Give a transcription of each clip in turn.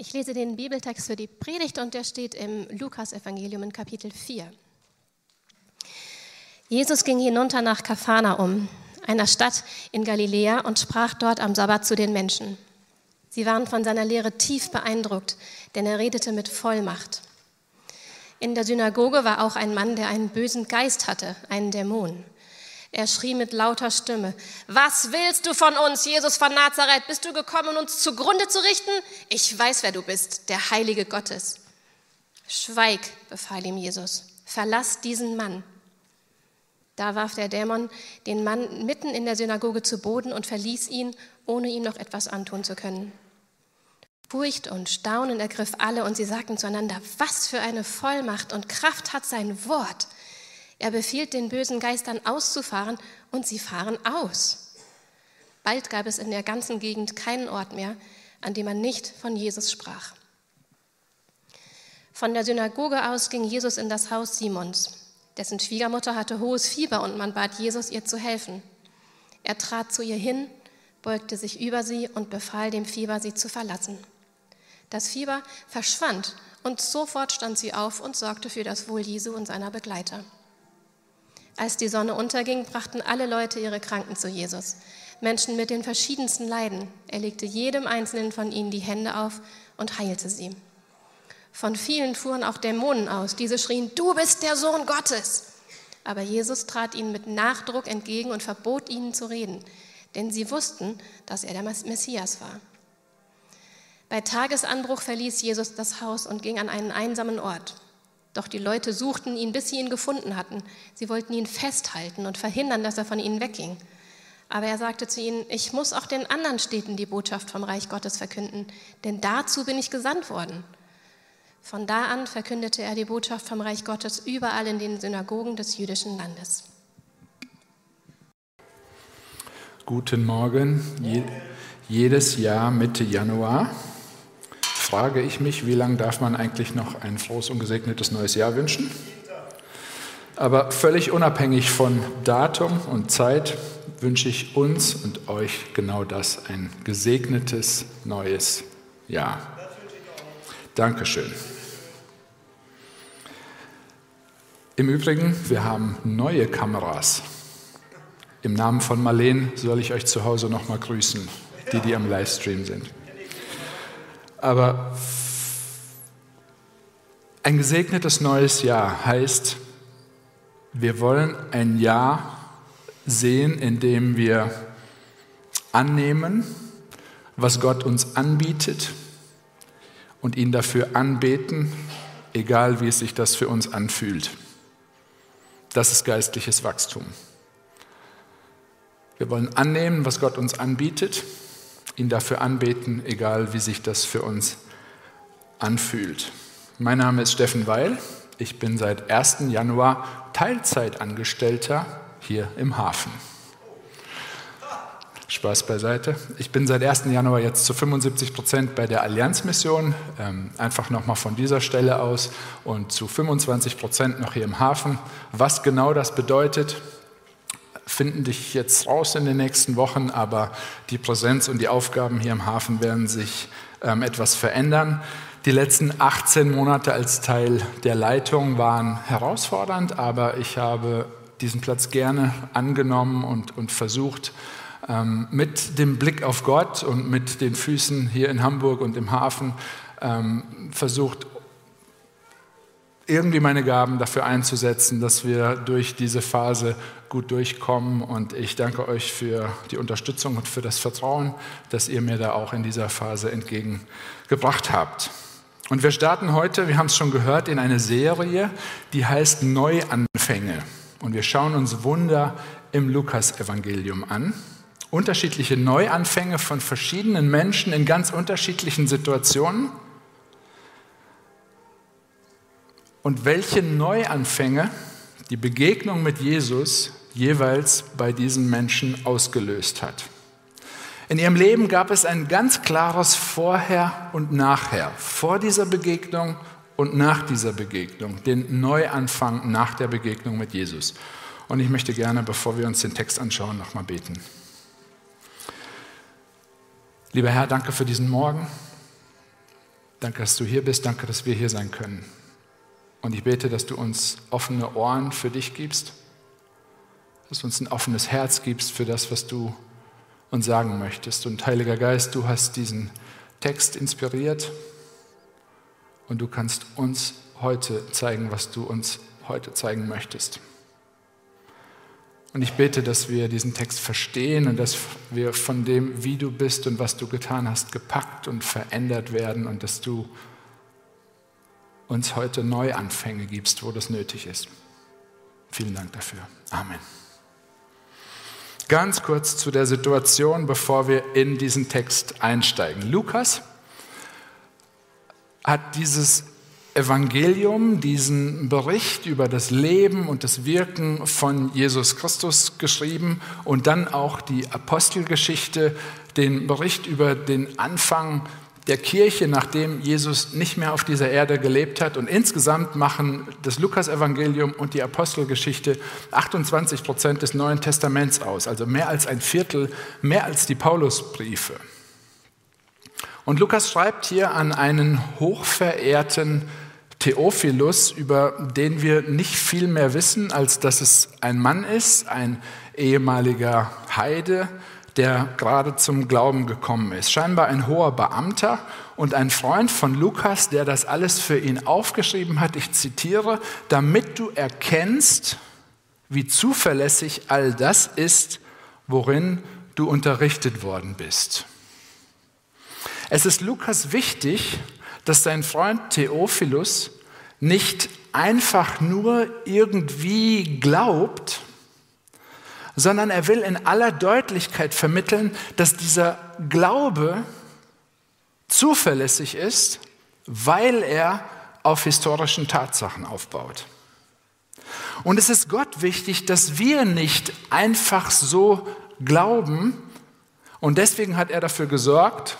Ich lese den Bibeltext für die Predigt und der steht im Lukas-Evangelium in Kapitel 4. Jesus ging hinunter nach Kapharnaum, einer Stadt in Galiläa, und sprach dort am Sabbat zu den Menschen. Sie waren von seiner Lehre tief beeindruckt, denn er redete mit Vollmacht. In der Synagoge war auch ein Mann, der einen bösen Geist hatte, einen Dämon. Er schrie mit lauter Stimme, was willst du von uns, Jesus von Nazareth? Bist du gekommen, uns zugrunde zu richten? Ich weiß, wer du bist, der Heilige Gottes. Schweig, befahl ihm Jesus, verlass diesen Mann. Da warf der Dämon den Mann mitten in der Synagoge zu Boden und verließ ihn, ohne ihm noch etwas antun zu können. Furcht und Staunen ergriff alle und sie sagten zueinander, was für eine Vollmacht und Kraft hat sein Wort. Er befiehlt den bösen Geistern auszufahren und sie fahren aus. Bald gab es in der ganzen Gegend keinen Ort mehr, an dem man nicht von Jesus sprach. Von der Synagoge aus ging Jesus in das Haus Simons. Dessen Schwiegermutter hatte hohes Fieber und man bat Jesus, ihr zu helfen. Er trat zu ihr hin, beugte sich über sie und befahl dem Fieber, sie zu verlassen. Das Fieber verschwand und sofort stand sie auf und sorgte für das Wohl Jesu und seiner Begleiter. Als die Sonne unterging, brachten alle Leute ihre Kranken zu Jesus. Menschen mit den verschiedensten Leiden. Er legte jedem einzelnen von ihnen die Hände auf und heilte sie. Von vielen fuhren auch Dämonen aus. Diese schrien, du bist der Sohn Gottes. Aber Jesus trat ihnen mit Nachdruck entgegen und verbot ihnen zu reden, denn sie wussten, dass er der Messias war. Bei Tagesanbruch verließ Jesus das Haus und ging an einen einsamen Ort. Doch die Leute suchten ihn, bis sie ihn gefunden hatten. Sie wollten ihn festhalten und verhindern, dass er von ihnen wegging. Aber er sagte zu ihnen, ich muss auch den anderen Städten die Botschaft vom Reich Gottes verkünden, denn dazu bin ich gesandt worden. Von da an verkündete er die Botschaft vom Reich Gottes überall in den Synagogen des jüdischen Landes. Guten Morgen. Je jedes Jahr Mitte Januar frage ich mich, wie lange darf man eigentlich noch ein frohes und gesegnetes neues Jahr wünschen? Aber völlig unabhängig von Datum und Zeit wünsche ich uns und euch genau das, ein gesegnetes neues Jahr. Dankeschön. Im Übrigen, wir haben neue Kameras. Im Namen von Marleen soll ich euch zu Hause nochmal grüßen, die, die am Livestream sind. Aber ein gesegnetes neues Jahr heißt, wir wollen ein Jahr sehen, in dem wir annehmen, was Gott uns anbietet und ihn dafür anbeten, egal wie es sich das für uns anfühlt. Das ist geistliches Wachstum. Wir wollen annehmen, was Gott uns anbietet ihn dafür anbeten, egal wie sich das für uns anfühlt. Mein Name ist Steffen Weil. Ich bin seit 1. Januar Teilzeitangestellter hier im Hafen. Spaß beiseite. Ich bin seit 1. Januar jetzt zu 75 Prozent bei der Allianzmission, ähm, einfach nochmal von dieser Stelle aus und zu 25 Prozent noch hier im Hafen. Was genau das bedeutet, finden dich jetzt raus in den nächsten Wochen, aber die Präsenz und die Aufgaben hier im Hafen werden sich ähm, etwas verändern. Die letzten 18 Monate als Teil der Leitung waren herausfordernd, aber ich habe diesen Platz gerne angenommen und, und versucht, ähm, mit dem Blick auf Gott und mit den Füßen hier in Hamburg und im Hafen ähm, versucht, irgendwie meine Gaben dafür einzusetzen, dass wir durch diese Phase gut durchkommen. Und ich danke euch für die Unterstützung und für das Vertrauen, das ihr mir da auch in dieser Phase entgegengebracht habt. Und wir starten heute, wir haben es schon gehört, in eine Serie, die heißt Neuanfänge. Und wir schauen uns Wunder im Lukas-Evangelium an. Unterschiedliche Neuanfänge von verschiedenen Menschen in ganz unterschiedlichen Situationen. und welche Neuanfänge die Begegnung mit Jesus jeweils bei diesen Menschen ausgelöst hat. In ihrem Leben gab es ein ganz klares Vorher und Nachher, vor dieser Begegnung und nach dieser Begegnung, den Neuanfang nach der Begegnung mit Jesus. Und ich möchte gerne, bevor wir uns den Text anschauen, nochmal beten. Lieber Herr, danke für diesen Morgen. Danke, dass du hier bist. Danke, dass wir hier sein können. Und ich bete, dass du uns offene Ohren für dich gibst, dass du uns ein offenes Herz gibst für das, was du uns sagen möchtest. Und Heiliger Geist, du hast diesen Text inspiriert und du kannst uns heute zeigen, was du uns heute zeigen möchtest. Und ich bete, dass wir diesen Text verstehen und dass wir von dem, wie du bist und was du getan hast, gepackt und verändert werden und dass du uns heute Neuanfänge gibst, wo das nötig ist. Vielen Dank dafür. Amen. Ganz kurz zu der Situation, bevor wir in diesen Text einsteigen. Lukas hat dieses Evangelium, diesen Bericht über das Leben und das Wirken von Jesus Christus geschrieben und dann auch die Apostelgeschichte, den Bericht über den Anfang der Kirche, nachdem Jesus nicht mehr auf dieser Erde gelebt hat. Und insgesamt machen das Lukasevangelium und die Apostelgeschichte 28 Prozent des Neuen Testaments aus, also mehr als ein Viertel, mehr als die Paulusbriefe. Und Lukas schreibt hier an einen hochverehrten Theophilus, über den wir nicht viel mehr wissen, als dass es ein Mann ist, ein ehemaliger Heide, der gerade zum Glauben gekommen ist. Scheinbar ein hoher Beamter und ein Freund von Lukas, der das alles für ihn aufgeschrieben hat. Ich zitiere, damit du erkennst, wie zuverlässig all das ist, worin du unterrichtet worden bist. Es ist Lukas wichtig, dass sein Freund Theophilus nicht einfach nur irgendwie glaubt, sondern er will in aller Deutlichkeit vermitteln, dass dieser Glaube zuverlässig ist, weil er auf historischen Tatsachen aufbaut. Und es ist Gott wichtig, dass wir nicht einfach so glauben. Und deswegen hat er dafür gesorgt,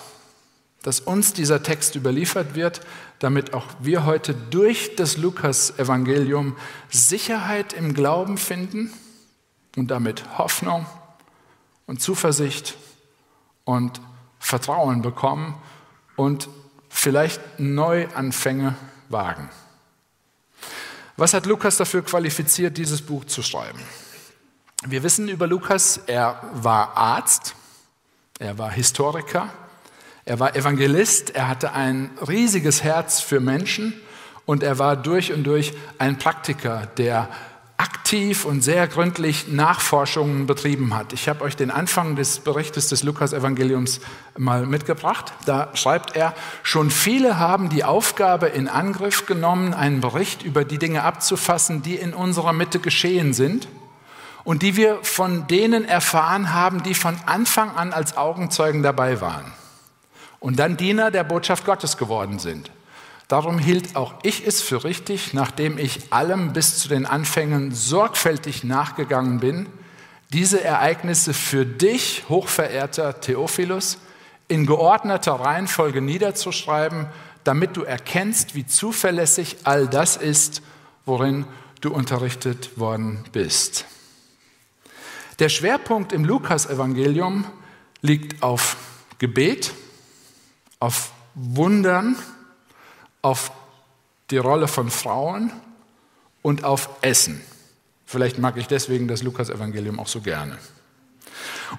dass uns dieser Text überliefert wird, damit auch wir heute durch das Lukas-Evangelium Sicherheit im Glauben finden und damit Hoffnung und Zuversicht und Vertrauen bekommen und vielleicht Neuanfänge wagen. Was hat Lukas dafür qualifiziert, dieses Buch zu schreiben? Wir wissen über Lukas, er war Arzt, er war Historiker, er war Evangelist, er hatte ein riesiges Herz für Menschen und er war durch und durch ein Praktiker, der aktiv und sehr gründlich Nachforschungen betrieben hat. Ich habe euch den Anfang des Berichtes des Lukas-Evangeliums mal mitgebracht. Da schreibt er, schon viele haben die Aufgabe in Angriff genommen, einen Bericht über die Dinge abzufassen, die in unserer Mitte geschehen sind und die wir von denen erfahren haben, die von Anfang an als Augenzeugen dabei waren und dann Diener der Botschaft Gottes geworden sind. Darum hielt auch ich es für richtig, nachdem ich allem bis zu den Anfängen sorgfältig nachgegangen bin, diese Ereignisse für dich, hochverehrter Theophilus, in geordneter Reihenfolge niederzuschreiben, damit du erkennst, wie zuverlässig all das ist, worin du unterrichtet worden bist. Der Schwerpunkt im Lukasevangelium liegt auf Gebet, auf Wundern, auf die Rolle von Frauen und auf Essen. Vielleicht mag ich deswegen das Lukas-Evangelium auch so gerne.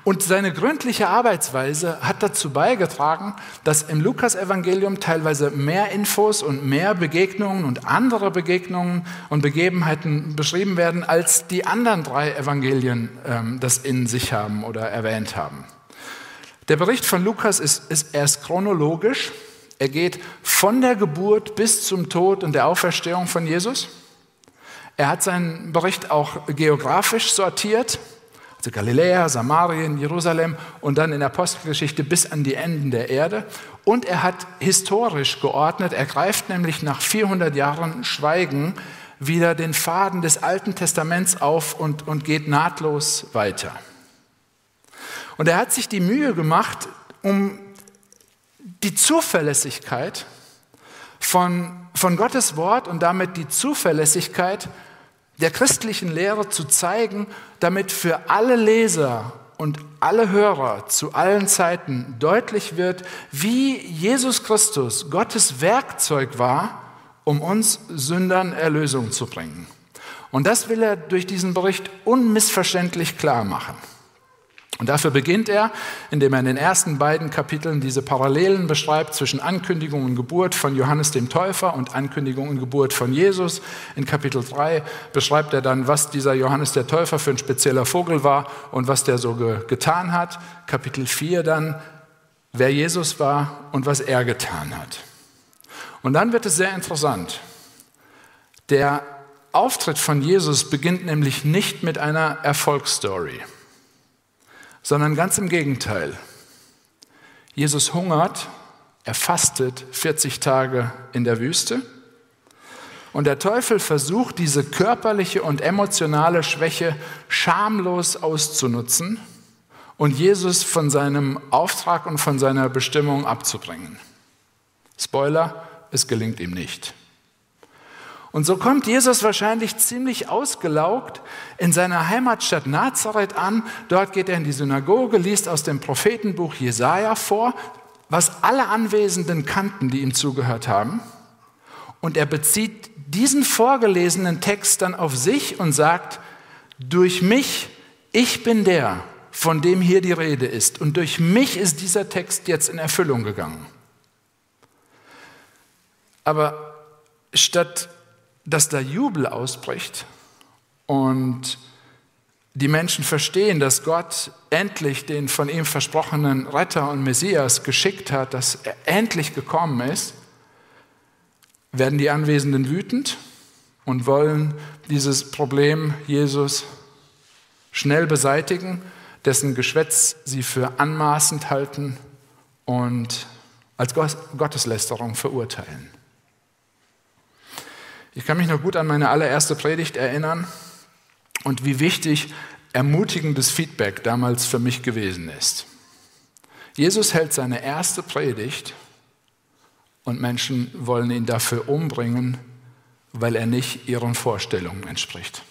Und seine gründliche Arbeitsweise hat dazu beigetragen, dass im Lukas-Evangelium teilweise mehr Infos und mehr Begegnungen und andere Begegnungen und Begebenheiten beschrieben werden, als die anderen drei Evangelien ähm, das in sich haben oder erwähnt haben. Der Bericht von Lukas ist, ist erst chronologisch. Er geht von der Geburt bis zum Tod und der Auferstehung von Jesus. Er hat seinen Bericht auch geografisch sortiert, also Galiläa, Samarien, Jerusalem und dann in der Apostelgeschichte bis an die Enden der Erde. Und er hat historisch geordnet, er greift nämlich nach 400 Jahren Schweigen wieder den Faden des Alten Testaments auf und, und geht nahtlos weiter. Und er hat sich die Mühe gemacht, um die Zuverlässigkeit von, von Gottes Wort und damit die Zuverlässigkeit der christlichen Lehre zu zeigen, damit für alle Leser und alle Hörer zu allen Zeiten deutlich wird, wie Jesus Christus Gottes Werkzeug war, um uns Sündern Erlösung zu bringen. Und das will er durch diesen Bericht unmissverständlich klar machen. Und dafür beginnt er, indem er in den ersten beiden Kapiteln diese Parallelen beschreibt zwischen Ankündigung und Geburt von Johannes dem Täufer und Ankündigung und Geburt von Jesus. In Kapitel 3 beschreibt er dann, was dieser Johannes der Täufer für ein spezieller Vogel war und was der so ge getan hat. Kapitel 4 dann, wer Jesus war und was er getan hat. Und dann wird es sehr interessant. Der Auftritt von Jesus beginnt nämlich nicht mit einer Erfolgsstory sondern ganz im Gegenteil. Jesus hungert, er fastet 40 Tage in der Wüste und der Teufel versucht, diese körperliche und emotionale Schwäche schamlos auszunutzen und Jesus von seinem Auftrag und von seiner Bestimmung abzubringen. Spoiler, es gelingt ihm nicht. Und so kommt Jesus wahrscheinlich ziemlich ausgelaugt in seiner Heimatstadt Nazareth an. Dort geht er in die Synagoge, liest aus dem Prophetenbuch Jesaja vor, was alle Anwesenden kannten, die ihm zugehört haben. Und er bezieht diesen vorgelesenen Text dann auf sich und sagt, durch mich, ich bin der, von dem hier die Rede ist. Und durch mich ist dieser Text jetzt in Erfüllung gegangen. Aber statt dass da Jubel ausbricht und die Menschen verstehen, dass Gott endlich den von ihm versprochenen Retter und Messias geschickt hat, dass er endlich gekommen ist, werden die Anwesenden wütend und wollen dieses Problem Jesus schnell beseitigen, dessen Geschwätz sie für anmaßend halten und als Gotteslästerung verurteilen. Ich kann mich noch gut an meine allererste Predigt erinnern und wie wichtig ermutigendes Feedback damals für mich gewesen ist. Jesus hält seine erste Predigt und Menschen wollen ihn dafür umbringen, weil er nicht ihren Vorstellungen entspricht.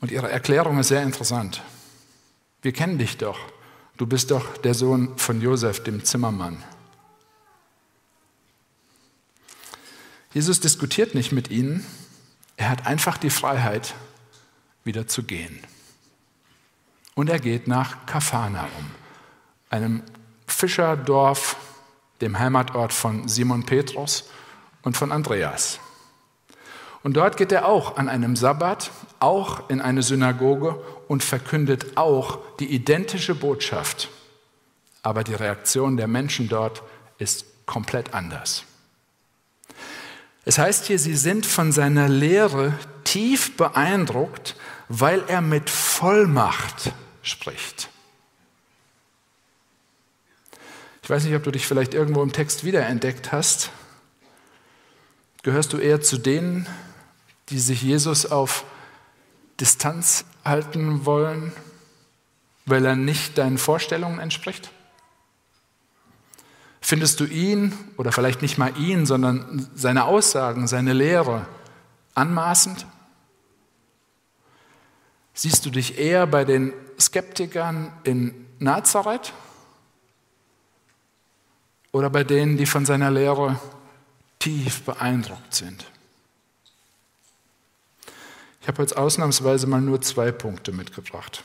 Und ihre Erklärung ist sehr interessant. Wir kennen dich doch. Du bist doch der Sohn von Josef, dem Zimmermann. Jesus diskutiert nicht mit ihnen, er hat einfach die Freiheit, wieder zu gehen. Und er geht nach Kapharnaum, einem Fischerdorf, dem Heimatort von Simon Petrus und von Andreas. Und dort geht er auch an einem Sabbat, auch in eine Synagoge und verkündet auch die identische Botschaft. Aber die Reaktion der Menschen dort ist komplett anders. Es heißt hier, sie sind von seiner Lehre tief beeindruckt, weil er mit Vollmacht spricht. Ich weiß nicht, ob du dich vielleicht irgendwo im Text wiederentdeckt hast. Gehörst du eher zu denen, die sich Jesus auf Distanz halten wollen, weil er nicht deinen Vorstellungen entspricht? Findest du ihn oder vielleicht nicht mal ihn, sondern seine Aussagen, seine Lehre anmaßend? Siehst du dich eher bei den Skeptikern in Nazareth oder bei denen, die von seiner Lehre tief beeindruckt sind? Ich habe jetzt ausnahmsweise mal nur zwei Punkte mitgebracht.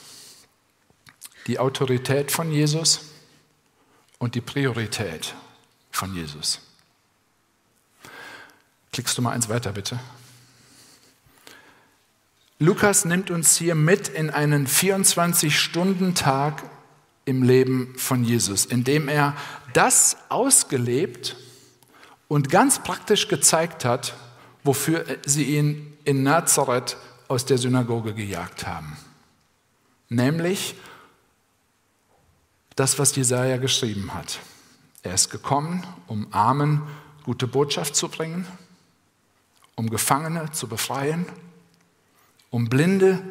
Die Autorität von Jesus und die Priorität von Jesus. Klickst du mal eins weiter, bitte. Lukas nimmt uns hier mit in einen 24-Stunden-Tag im Leben von Jesus, indem er das ausgelebt und ganz praktisch gezeigt hat, wofür sie ihn in Nazareth aus der Synagoge gejagt haben. Nämlich das, was Jesaja geschrieben hat. Er ist gekommen, um Armen gute Botschaft zu bringen, um Gefangene zu befreien, um Blinde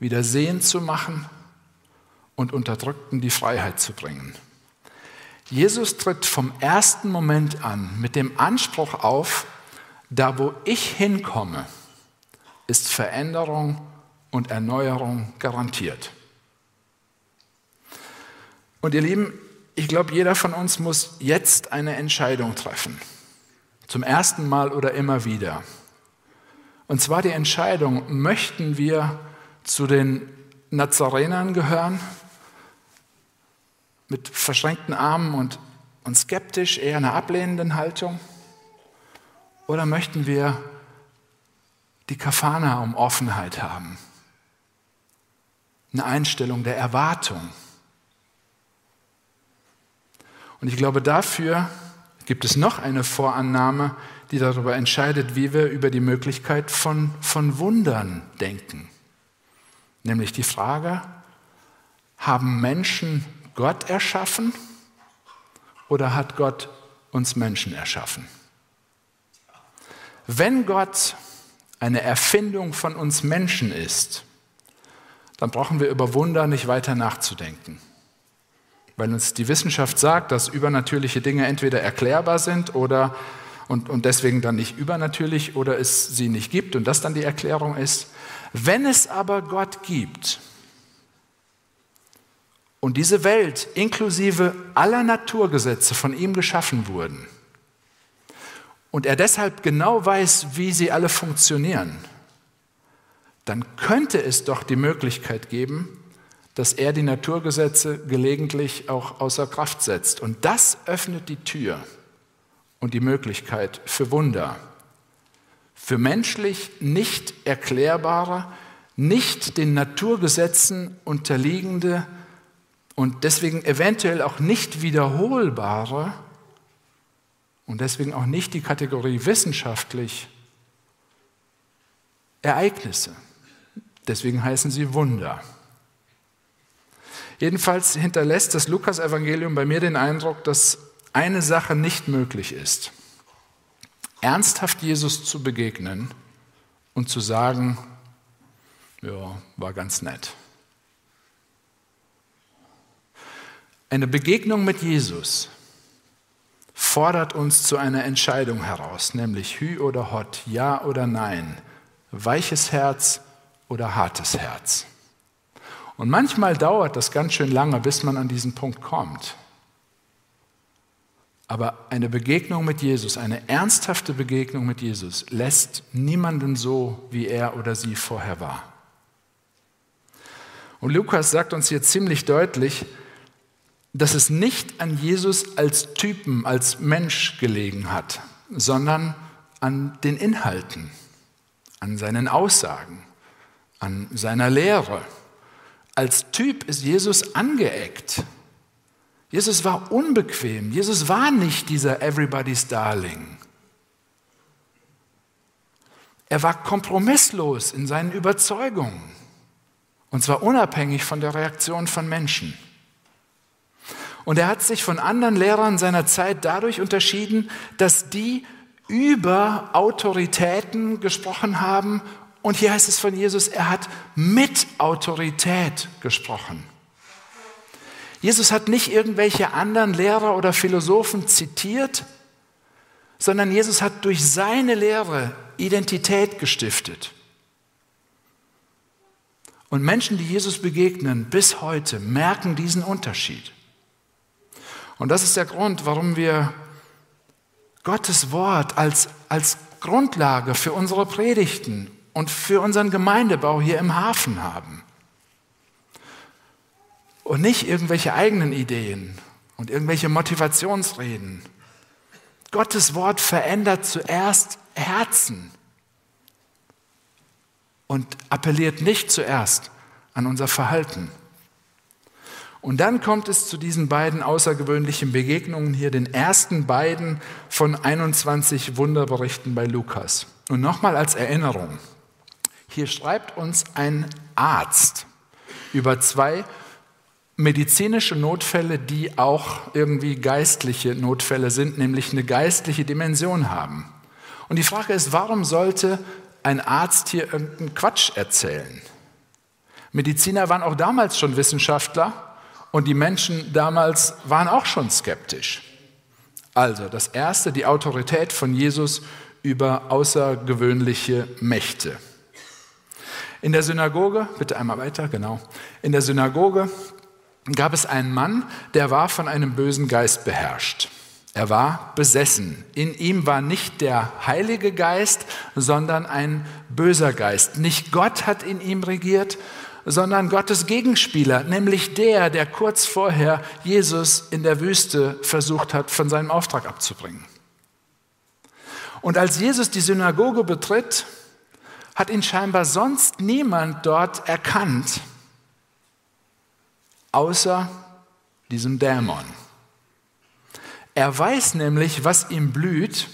wieder sehend zu machen und Unterdrückten die Freiheit zu bringen. Jesus tritt vom ersten Moment an mit dem Anspruch auf, da wo ich hinkomme, ist Veränderung und Erneuerung garantiert. Und ihr Lieben, ich glaube, jeder von uns muss jetzt eine Entscheidung treffen. Zum ersten Mal oder immer wieder. Und zwar die Entscheidung, möchten wir zu den Nazarenern gehören, mit verschränkten Armen und, und skeptisch, eher einer ablehnenden Haltung? Oder möchten wir die Kafana um Offenheit haben? Eine Einstellung der Erwartung. Und ich glaube, dafür gibt es noch eine Vorannahme, die darüber entscheidet, wie wir über die Möglichkeit von, von Wundern denken. Nämlich die Frage, haben Menschen Gott erschaffen oder hat Gott uns Menschen erschaffen? Wenn Gott eine Erfindung von uns Menschen ist, dann brauchen wir über Wunder nicht weiter nachzudenken weil uns die Wissenschaft sagt, dass übernatürliche Dinge entweder erklärbar sind oder und, und deswegen dann nicht übernatürlich oder es sie nicht gibt und das dann die Erklärung ist. Wenn es aber Gott gibt und diese Welt inklusive aller Naturgesetze von ihm geschaffen wurden und er deshalb genau weiß, wie sie alle funktionieren, dann könnte es doch die Möglichkeit geben, dass er die Naturgesetze gelegentlich auch außer Kraft setzt. Und das öffnet die Tür und die Möglichkeit für Wunder, für menschlich nicht erklärbare, nicht den Naturgesetzen unterliegende und deswegen eventuell auch nicht wiederholbare und deswegen auch nicht die Kategorie wissenschaftlich Ereignisse. Deswegen heißen sie Wunder. Jedenfalls hinterlässt das Lukas-Evangelium bei mir den Eindruck, dass eine Sache nicht möglich ist. Ernsthaft Jesus zu begegnen und zu sagen, ja, war ganz nett. Eine Begegnung mit Jesus fordert uns zu einer Entscheidung heraus, nämlich Hü oder Hot, Ja oder Nein, weiches Herz oder hartes Herz. Und manchmal dauert das ganz schön lange, bis man an diesen Punkt kommt. Aber eine Begegnung mit Jesus, eine ernsthafte Begegnung mit Jesus, lässt niemanden so, wie er oder sie vorher war. Und Lukas sagt uns hier ziemlich deutlich, dass es nicht an Jesus als Typen, als Mensch gelegen hat, sondern an den Inhalten, an seinen Aussagen, an seiner Lehre als Typ ist Jesus angeeckt. Jesus war unbequem. Jesus war nicht dieser Everybody's Darling. Er war kompromisslos in seinen Überzeugungen. Und zwar unabhängig von der Reaktion von Menschen. Und er hat sich von anderen Lehrern seiner Zeit dadurch unterschieden, dass die über Autoritäten gesprochen haben und hier heißt es von Jesus, er hat mit Autorität gesprochen. Jesus hat nicht irgendwelche anderen Lehrer oder Philosophen zitiert, sondern Jesus hat durch seine Lehre Identität gestiftet. Und Menschen, die Jesus begegnen, bis heute merken diesen Unterschied. Und das ist der Grund, warum wir Gottes Wort als, als Grundlage für unsere Predigten und für unseren Gemeindebau hier im Hafen haben. Und nicht irgendwelche eigenen Ideen und irgendwelche Motivationsreden. Gottes Wort verändert zuerst Herzen und appelliert nicht zuerst an unser Verhalten. Und dann kommt es zu diesen beiden außergewöhnlichen Begegnungen hier, den ersten beiden von 21 Wunderberichten bei Lukas. Und nochmal als Erinnerung, hier schreibt uns ein Arzt über zwei medizinische Notfälle, die auch irgendwie geistliche Notfälle sind, nämlich eine geistliche Dimension haben. Und die Frage ist, warum sollte ein Arzt hier irgendeinen Quatsch erzählen? Mediziner waren auch damals schon Wissenschaftler und die Menschen damals waren auch schon skeptisch. Also das Erste, die Autorität von Jesus über außergewöhnliche Mächte. In der Synagoge, bitte einmal weiter, genau. In der Synagoge gab es einen Mann, der war von einem bösen Geist beherrscht. Er war besessen. In ihm war nicht der Heilige Geist, sondern ein böser Geist. Nicht Gott hat in ihm regiert, sondern Gottes Gegenspieler, nämlich der, der kurz vorher Jesus in der Wüste versucht hat, von seinem Auftrag abzubringen. Und als Jesus die Synagoge betritt, hat ihn scheinbar sonst niemand dort erkannt, außer diesem Dämon. Er weiß nämlich, was ihm blüht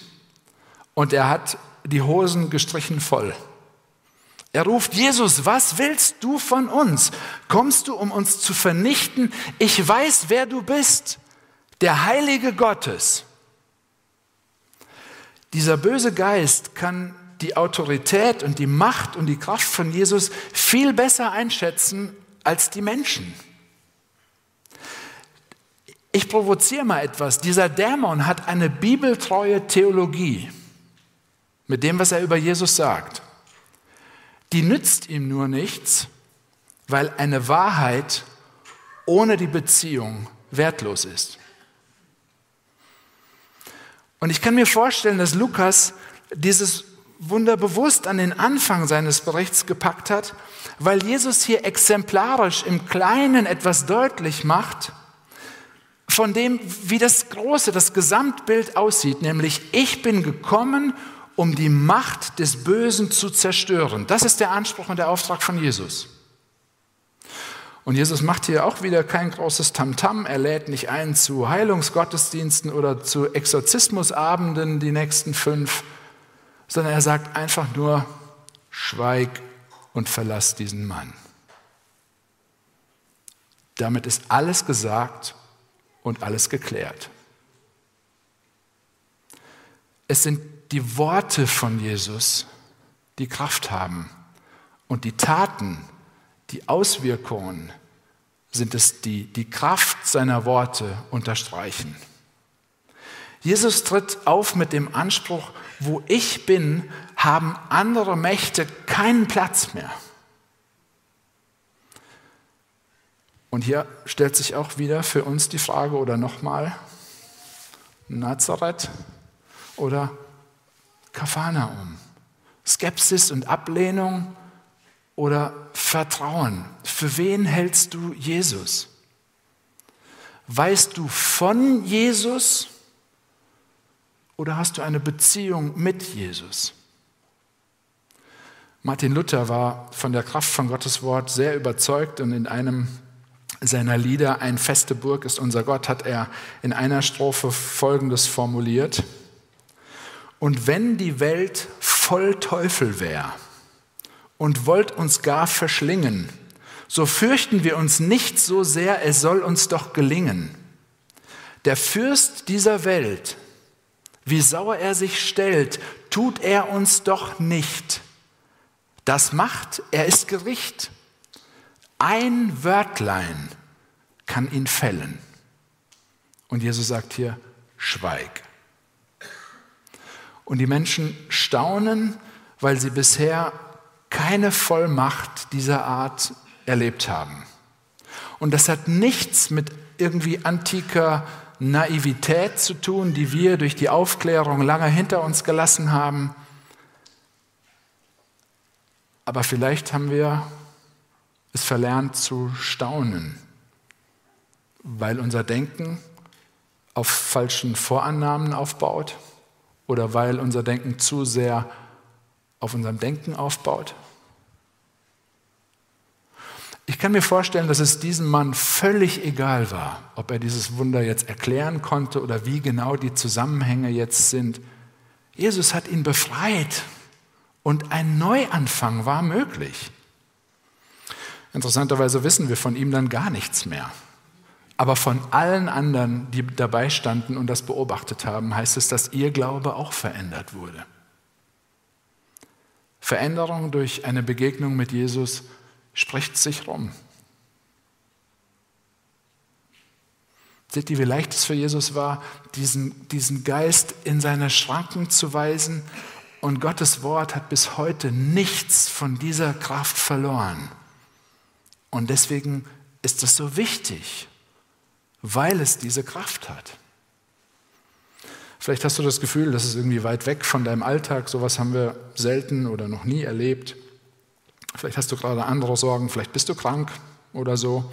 und er hat die Hosen gestrichen voll. Er ruft, Jesus, was willst du von uns? Kommst du, um uns zu vernichten? Ich weiß, wer du bist, der Heilige Gottes. Dieser böse Geist kann die Autorität und die Macht und die Kraft von Jesus viel besser einschätzen als die Menschen. Ich provoziere mal etwas. Dieser Dämon hat eine bibeltreue Theologie mit dem, was er über Jesus sagt die nützt ihm nur nichts, weil eine Wahrheit ohne die Beziehung wertlos ist. Und ich kann mir vorstellen, dass Lukas dieses Wunder bewusst an den Anfang seines Berichts gepackt hat, weil Jesus hier exemplarisch im Kleinen etwas deutlich macht, von dem, wie das große, das Gesamtbild aussieht, nämlich ich bin gekommen, um die Macht des Bösen zu zerstören. Das ist der Anspruch und der Auftrag von Jesus. Und Jesus macht hier auch wieder kein großes Tamtam. Er lädt nicht ein zu Heilungsgottesdiensten oder zu Exorzismusabenden, die nächsten fünf, sondern er sagt einfach nur, schweig und verlass diesen Mann. Damit ist alles gesagt und alles geklärt. Es sind die Worte von Jesus die Kraft haben und die Taten, die Auswirkungen sind es, die die Kraft seiner Worte unterstreichen. Jesus tritt auf mit dem Anspruch, wo ich bin, haben andere Mächte keinen Platz mehr. Und hier stellt sich auch wieder für uns die Frage oder nochmal, Nazareth oder Kafanaum? Skepsis und Ablehnung oder Vertrauen? Für wen hältst du Jesus? Weißt du von Jesus oder hast du eine Beziehung mit Jesus? Martin Luther war von der Kraft von Gottes Wort sehr überzeugt und in einem seiner Lieder Ein feste Burg ist unser Gott hat er in einer Strophe Folgendes formuliert. Und wenn die Welt voll Teufel wäre und wollt uns gar verschlingen, so fürchten wir uns nicht so sehr, es soll uns doch gelingen. Der Fürst dieser Welt, wie sauer er sich stellt, tut er uns doch nicht. Das macht, er ist Gericht. Ein Wörtlein kann ihn fällen. Und Jesus sagt hier, schweig. Und die Menschen staunen, weil sie bisher keine Vollmacht dieser Art erlebt haben. Und das hat nichts mit irgendwie antiker Naivität zu tun, die wir durch die Aufklärung lange hinter uns gelassen haben. Aber vielleicht haben wir es verlernt zu staunen, weil unser Denken auf falschen Vorannahmen aufbaut oder weil unser Denken zu sehr auf unserem Denken aufbaut? Ich kann mir vorstellen, dass es diesem Mann völlig egal war, ob er dieses Wunder jetzt erklären konnte oder wie genau die Zusammenhänge jetzt sind. Jesus hat ihn befreit und ein Neuanfang war möglich. Interessanterweise wissen wir von ihm dann gar nichts mehr. Aber von allen anderen, die dabei standen und das beobachtet haben, heißt es, dass ihr Glaube auch verändert wurde. Veränderung durch eine Begegnung mit Jesus spricht sich rum. Seht ihr, wie leicht es für Jesus war, diesen, diesen Geist in seine Schranken zu weisen Und Gottes Wort hat bis heute nichts von dieser Kraft verloren. Und deswegen ist es so wichtig, weil es diese Kraft hat. Vielleicht hast du das Gefühl, das ist irgendwie weit weg von deinem Alltag. Sowas haben wir selten oder noch nie erlebt. Vielleicht hast du gerade andere Sorgen, vielleicht bist du krank oder so.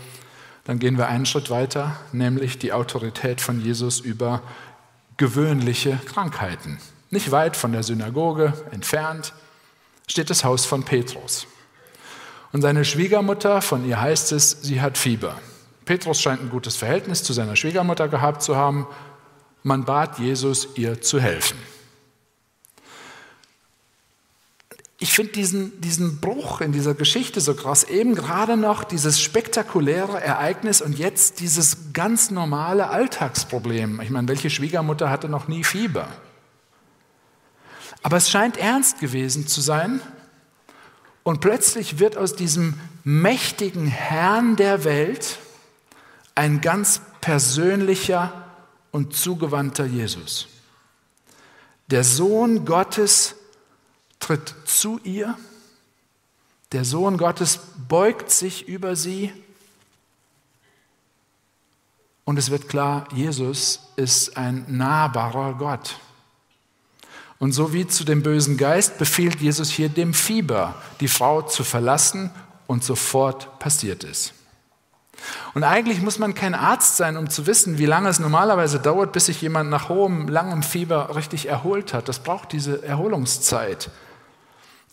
Dann gehen wir einen Schritt weiter, nämlich die Autorität von Jesus über gewöhnliche Krankheiten. Nicht weit von der Synagoge entfernt steht das Haus von Petrus. Und seine Schwiegermutter, von ihr heißt es, sie hat Fieber. Petrus scheint ein gutes Verhältnis zu seiner Schwiegermutter gehabt zu haben man bat Jesus, ihr zu helfen. Ich finde diesen, diesen Bruch in dieser Geschichte so krass. Eben gerade noch dieses spektakuläre Ereignis und jetzt dieses ganz normale Alltagsproblem. Ich meine, welche Schwiegermutter hatte noch nie Fieber? Aber es scheint ernst gewesen zu sein. Und plötzlich wird aus diesem mächtigen Herrn der Welt ein ganz persönlicher und zugewandter Jesus. Der Sohn Gottes tritt zu ihr, der Sohn Gottes beugt sich über sie und es wird klar, Jesus ist ein nahbarer Gott. Und so wie zu dem bösen Geist befiehlt Jesus hier dem Fieber, die Frau zu verlassen und sofort passiert es. Und eigentlich muss man kein Arzt sein, um zu wissen, wie lange es normalerweise dauert, bis sich jemand nach hohem, langem Fieber richtig erholt hat. Das braucht diese Erholungszeit.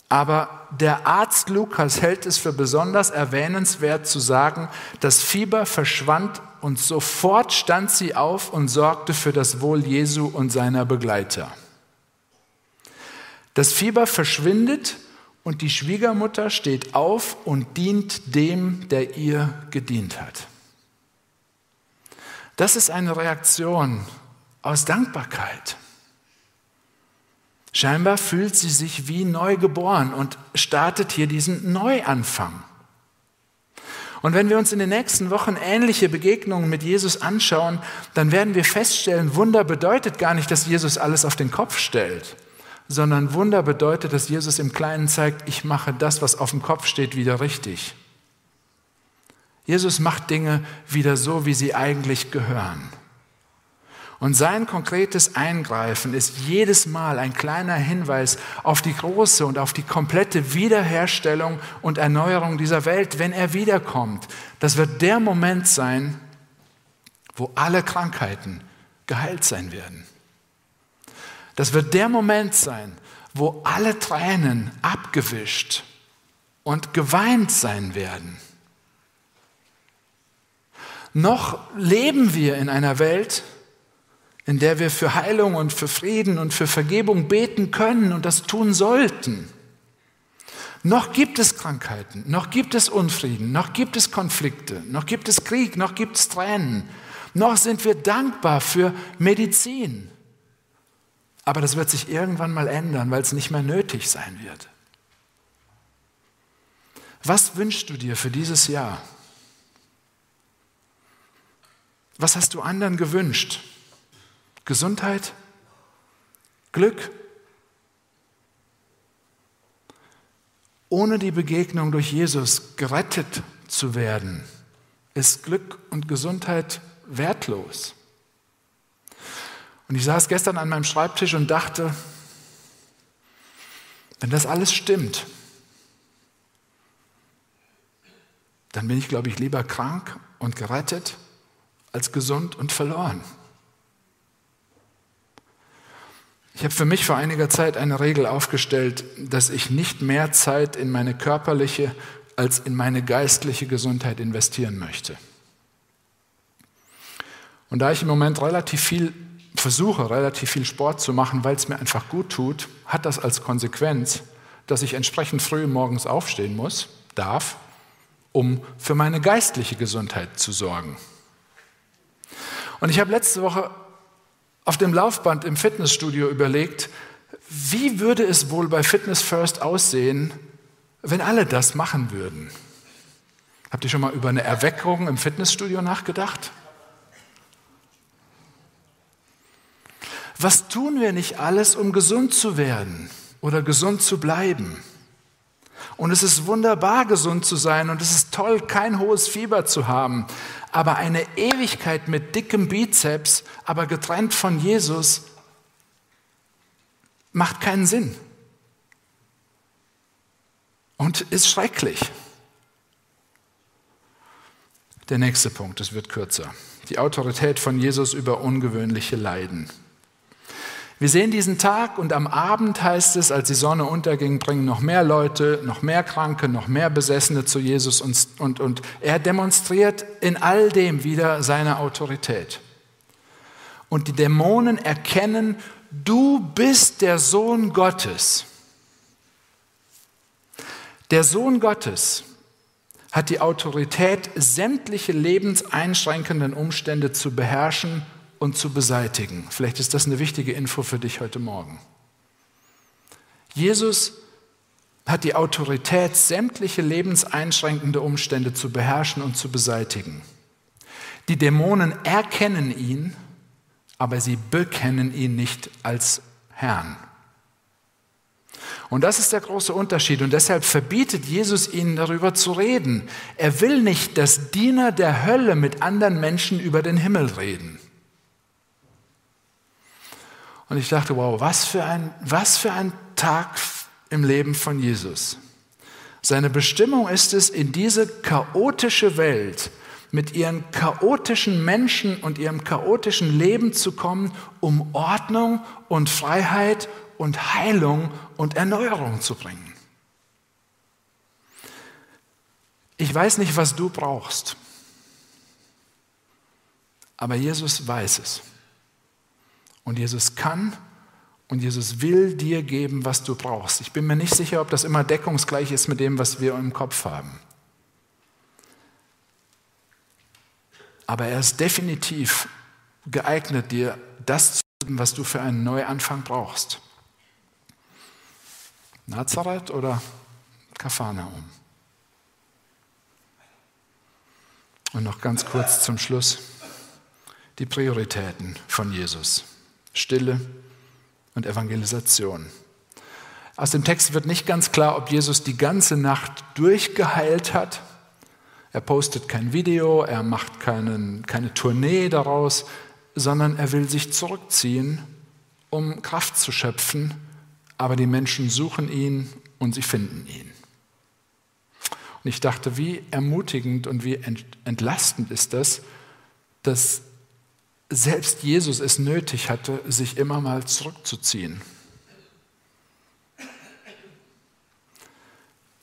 Aber der Arzt Lukas hält es für besonders erwähnenswert zu sagen, das Fieber verschwand und sofort stand sie auf und sorgte für das Wohl Jesu und seiner Begleiter. Das Fieber verschwindet und die Schwiegermutter steht auf und dient dem, der ihr gedient hat. Das ist eine Reaktion aus Dankbarkeit. Scheinbar fühlt sie sich wie neu geboren und startet hier diesen Neuanfang. Und wenn wir uns in den nächsten Wochen ähnliche Begegnungen mit Jesus anschauen, dann werden wir feststellen, Wunder bedeutet gar nicht, dass Jesus alles auf den Kopf stellt, sondern Wunder bedeutet, dass Jesus im Kleinen zeigt, ich mache das, was auf dem Kopf steht, wieder richtig. Jesus macht Dinge wieder so, wie sie eigentlich gehören. Und sein konkretes Eingreifen ist jedes Mal ein kleiner Hinweis auf die große und auf die komplette Wiederherstellung und Erneuerung dieser Welt, wenn er wiederkommt. Das wird der Moment sein, wo alle Krankheiten geheilt sein werden. Das wird der Moment sein, wo alle Tränen abgewischt und geweint sein werden. Noch leben wir in einer Welt, in der wir für Heilung und für Frieden und für Vergebung beten können und das tun sollten. Noch gibt es Krankheiten, noch gibt es Unfrieden, noch gibt es Konflikte, noch gibt es Krieg, noch gibt es Tränen, noch sind wir dankbar für Medizin. Aber das wird sich irgendwann mal ändern, weil es nicht mehr nötig sein wird. Was wünschst du dir für dieses Jahr? Was hast du anderen gewünscht? Gesundheit? Glück? Ohne die Begegnung durch Jesus gerettet zu werden, ist Glück und Gesundheit wertlos. Und ich saß gestern an meinem Schreibtisch und dachte, wenn das alles stimmt, dann bin ich, glaube ich, lieber krank und gerettet als gesund und verloren. Ich habe für mich vor einiger Zeit eine Regel aufgestellt, dass ich nicht mehr Zeit in meine körperliche als in meine geistliche Gesundheit investieren möchte. Und da ich im Moment relativ viel versuche, relativ viel Sport zu machen, weil es mir einfach gut tut, hat das als Konsequenz, dass ich entsprechend früh morgens aufstehen muss, darf, um für meine geistliche Gesundheit zu sorgen. Und ich habe letzte Woche auf dem Laufband im Fitnessstudio überlegt, wie würde es wohl bei Fitness First aussehen, wenn alle das machen würden? Habt ihr schon mal über eine Erweckung im Fitnessstudio nachgedacht? Was tun wir nicht alles, um gesund zu werden? oder gesund zu bleiben. Und es ist wunderbar, gesund zu sein und es ist toll, kein hohes Fieber zu haben. Aber eine Ewigkeit mit dickem Bizeps, aber getrennt von Jesus, macht keinen Sinn und ist schrecklich. Der nächste Punkt, es wird kürzer. Die Autorität von Jesus über ungewöhnliche Leiden. Wir sehen diesen Tag und am Abend heißt es, als die Sonne unterging, bringen noch mehr Leute, noch mehr Kranke, noch mehr Besessene zu Jesus und, und, und er demonstriert in all dem wieder seine Autorität. Und die Dämonen erkennen, du bist der Sohn Gottes. Der Sohn Gottes hat die Autorität, sämtliche lebenseinschränkenden Umstände zu beherrschen und zu beseitigen. Vielleicht ist das eine wichtige Info für dich heute Morgen. Jesus hat die Autorität, sämtliche lebenseinschränkende Umstände zu beherrschen und zu beseitigen. Die Dämonen erkennen ihn, aber sie bekennen ihn nicht als Herrn. Und das ist der große Unterschied. Und deshalb verbietet Jesus ihnen darüber zu reden. Er will nicht, dass Diener der Hölle mit anderen Menschen über den Himmel reden. Und ich dachte, wow, was für ein, was für ein Tag im Leben von Jesus. Seine Bestimmung ist es, in diese chaotische Welt mit ihren chaotischen Menschen und ihrem chaotischen Leben zu kommen, um Ordnung und Freiheit und Heilung und Erneuerung zu bringen. Ich weiß nicht, was du brauchst, aber Jesus weiß es. Und Jesus kann und Jesus will dir geben, was du brauchst. Ich bin mir nicht sicher, ob das immer deckungsgleich ist mit dem, was wir im Kopf haben. Aber er ist definitiv geeignet, dir das zu geben, was du für einen Neuanfang brauchst. Nazareth oder Kapharnaum? Und noch ganz kurz zum Schluss die Prioritäten von Jesus. Stille und Evangelisation. Aus dem Text wird nicht ganz klar, ob Jesus die ganze Nacht durchgeheilt hat. Er postet kein Video, er macht keinen, keine Tournee daraus, sondern er will sich zurückziehen, um Kraft zu schöpfen aber die Menschen suchen ihn und sie finden ihn. Und ich dachte, wie ermutigend und wie entlastend ist das, dass selbst Jesus es nötig hatte, sich immer mal zurückzuziehen.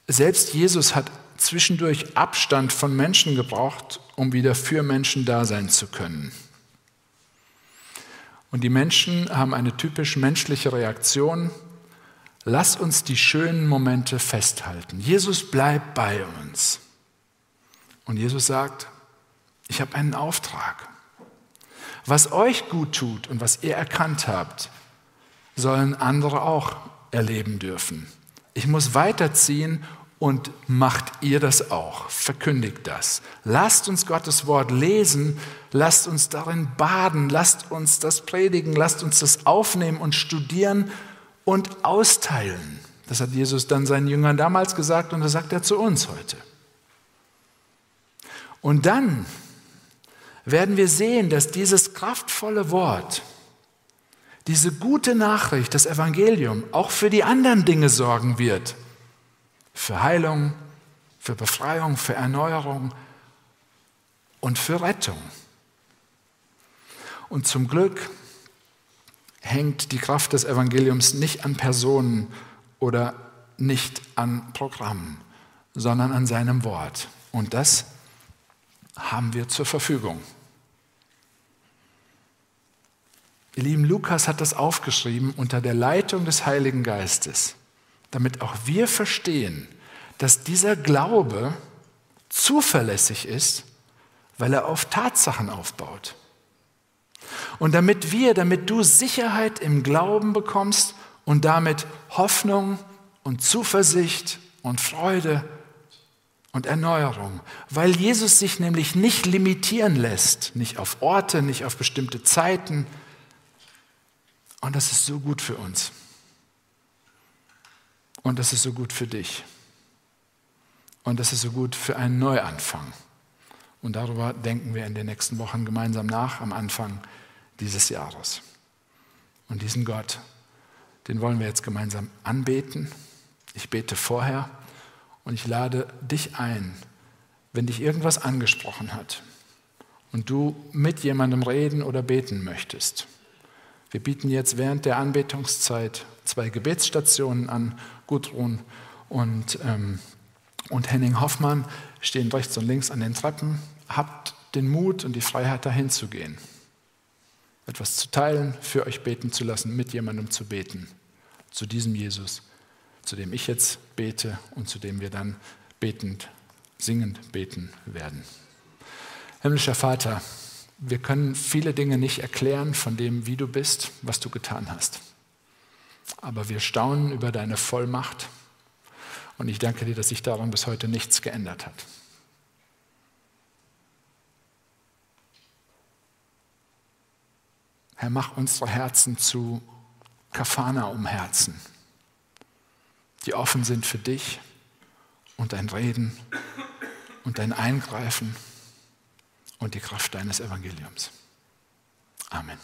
Selbst Jesus hat zwischendurch Abstand von Menschen gebraucht, um wieder für Menschen da sein zu können. Und die Menschen haben eine typisch menschliche Reaktion, Lass uns die schönen Momente festhalten. Jesus bleibt bei uns. Und Jesus sagt, ich habe einen Auftrag. Was euch gut tut und was ihr erkannt habt, sollen andere auch erleben dürfen. Ich muss weiterziehen und macht ihr das auch. Verkündigt das. Lasst uns Gottes Wort lesen, lasst uns darin baden, lasst uns das predigen, lasst uns das aufnehmen und studieren und austeilen. Das hat Jesus dann seinen Jüngern damals gesagt und das sagt er zu uns heute. Und dann werden wir sehen, dass dieses kraftvolle Wort, diese gute Nachricht, das Evangelium, auch für die anderen Dinge sorgen wird. Für Heilung, für Befreiung, für Erneuerung und für Rettung. Und zum Glück hängt die Kraft des Evangeliums nicht an Personen oder nicht an Programmen, sondern an seinem Wort. Und das haben wir zur Verfügung. Ihr lieben, Lukas hat das aufgeschrieben unter der Leitung des Heiligen Geistes, damit auch wir verstehen, dass dieser Glaube zuverlässig ist, weil er auf Tatsachen aufbaut. Und damit wir, damit du Sicherheit im Glauben bekommst und damit Hoffnung und Zuversicht und Freude und Erneuerung, weil Jesus sich nämlich nicht limitieren lässt, nicht auf Orte, nicht auf bestimmte Zeiten. Und das ist so gut für uns. Und das ist so gut für dich. Und das ist so gut für einen Neuanfang. Und darüber denken wir in den nächsten Wochen gemeinsam nach am Anfang dieses Jahres. Und diesen Gott, den wollen wir jetzt gemeinsam anbeten. Ich bete vorher und ich lade dich ein, wenn dich irgendwas angesprochen hat und du mit jemandem reden oder beten möchtest. Wir bieten jetzt während der Anbetungszeit zwei Gebetsstationen an. Gudrun und, ähm, und Henning Hoffmann stehen rechts und links an den Treppen. Habt den Mut und die Freiheit, dahin zu gehen etwas zu teilen, für euch beten zu lassen, mit jemandem zu beten, zu diesem Jesus, zu dem ich jetzt bete und zu dem wir dann betend, singend beten werden. Himmlischer Vater, wir können viele Dinge nicht erklären von dem, wie du bist, was du getan hast. Aber wir staunen über deine Vollmacht und ich danke dir, dass sich daran bis heute nichts geändert hat. Herr, mach unsere Herzen zu Kafana um Herzen, die offen sind für dich und dein Reden und dein Eingreifen und die Kraft deines Evangeliums. Amen.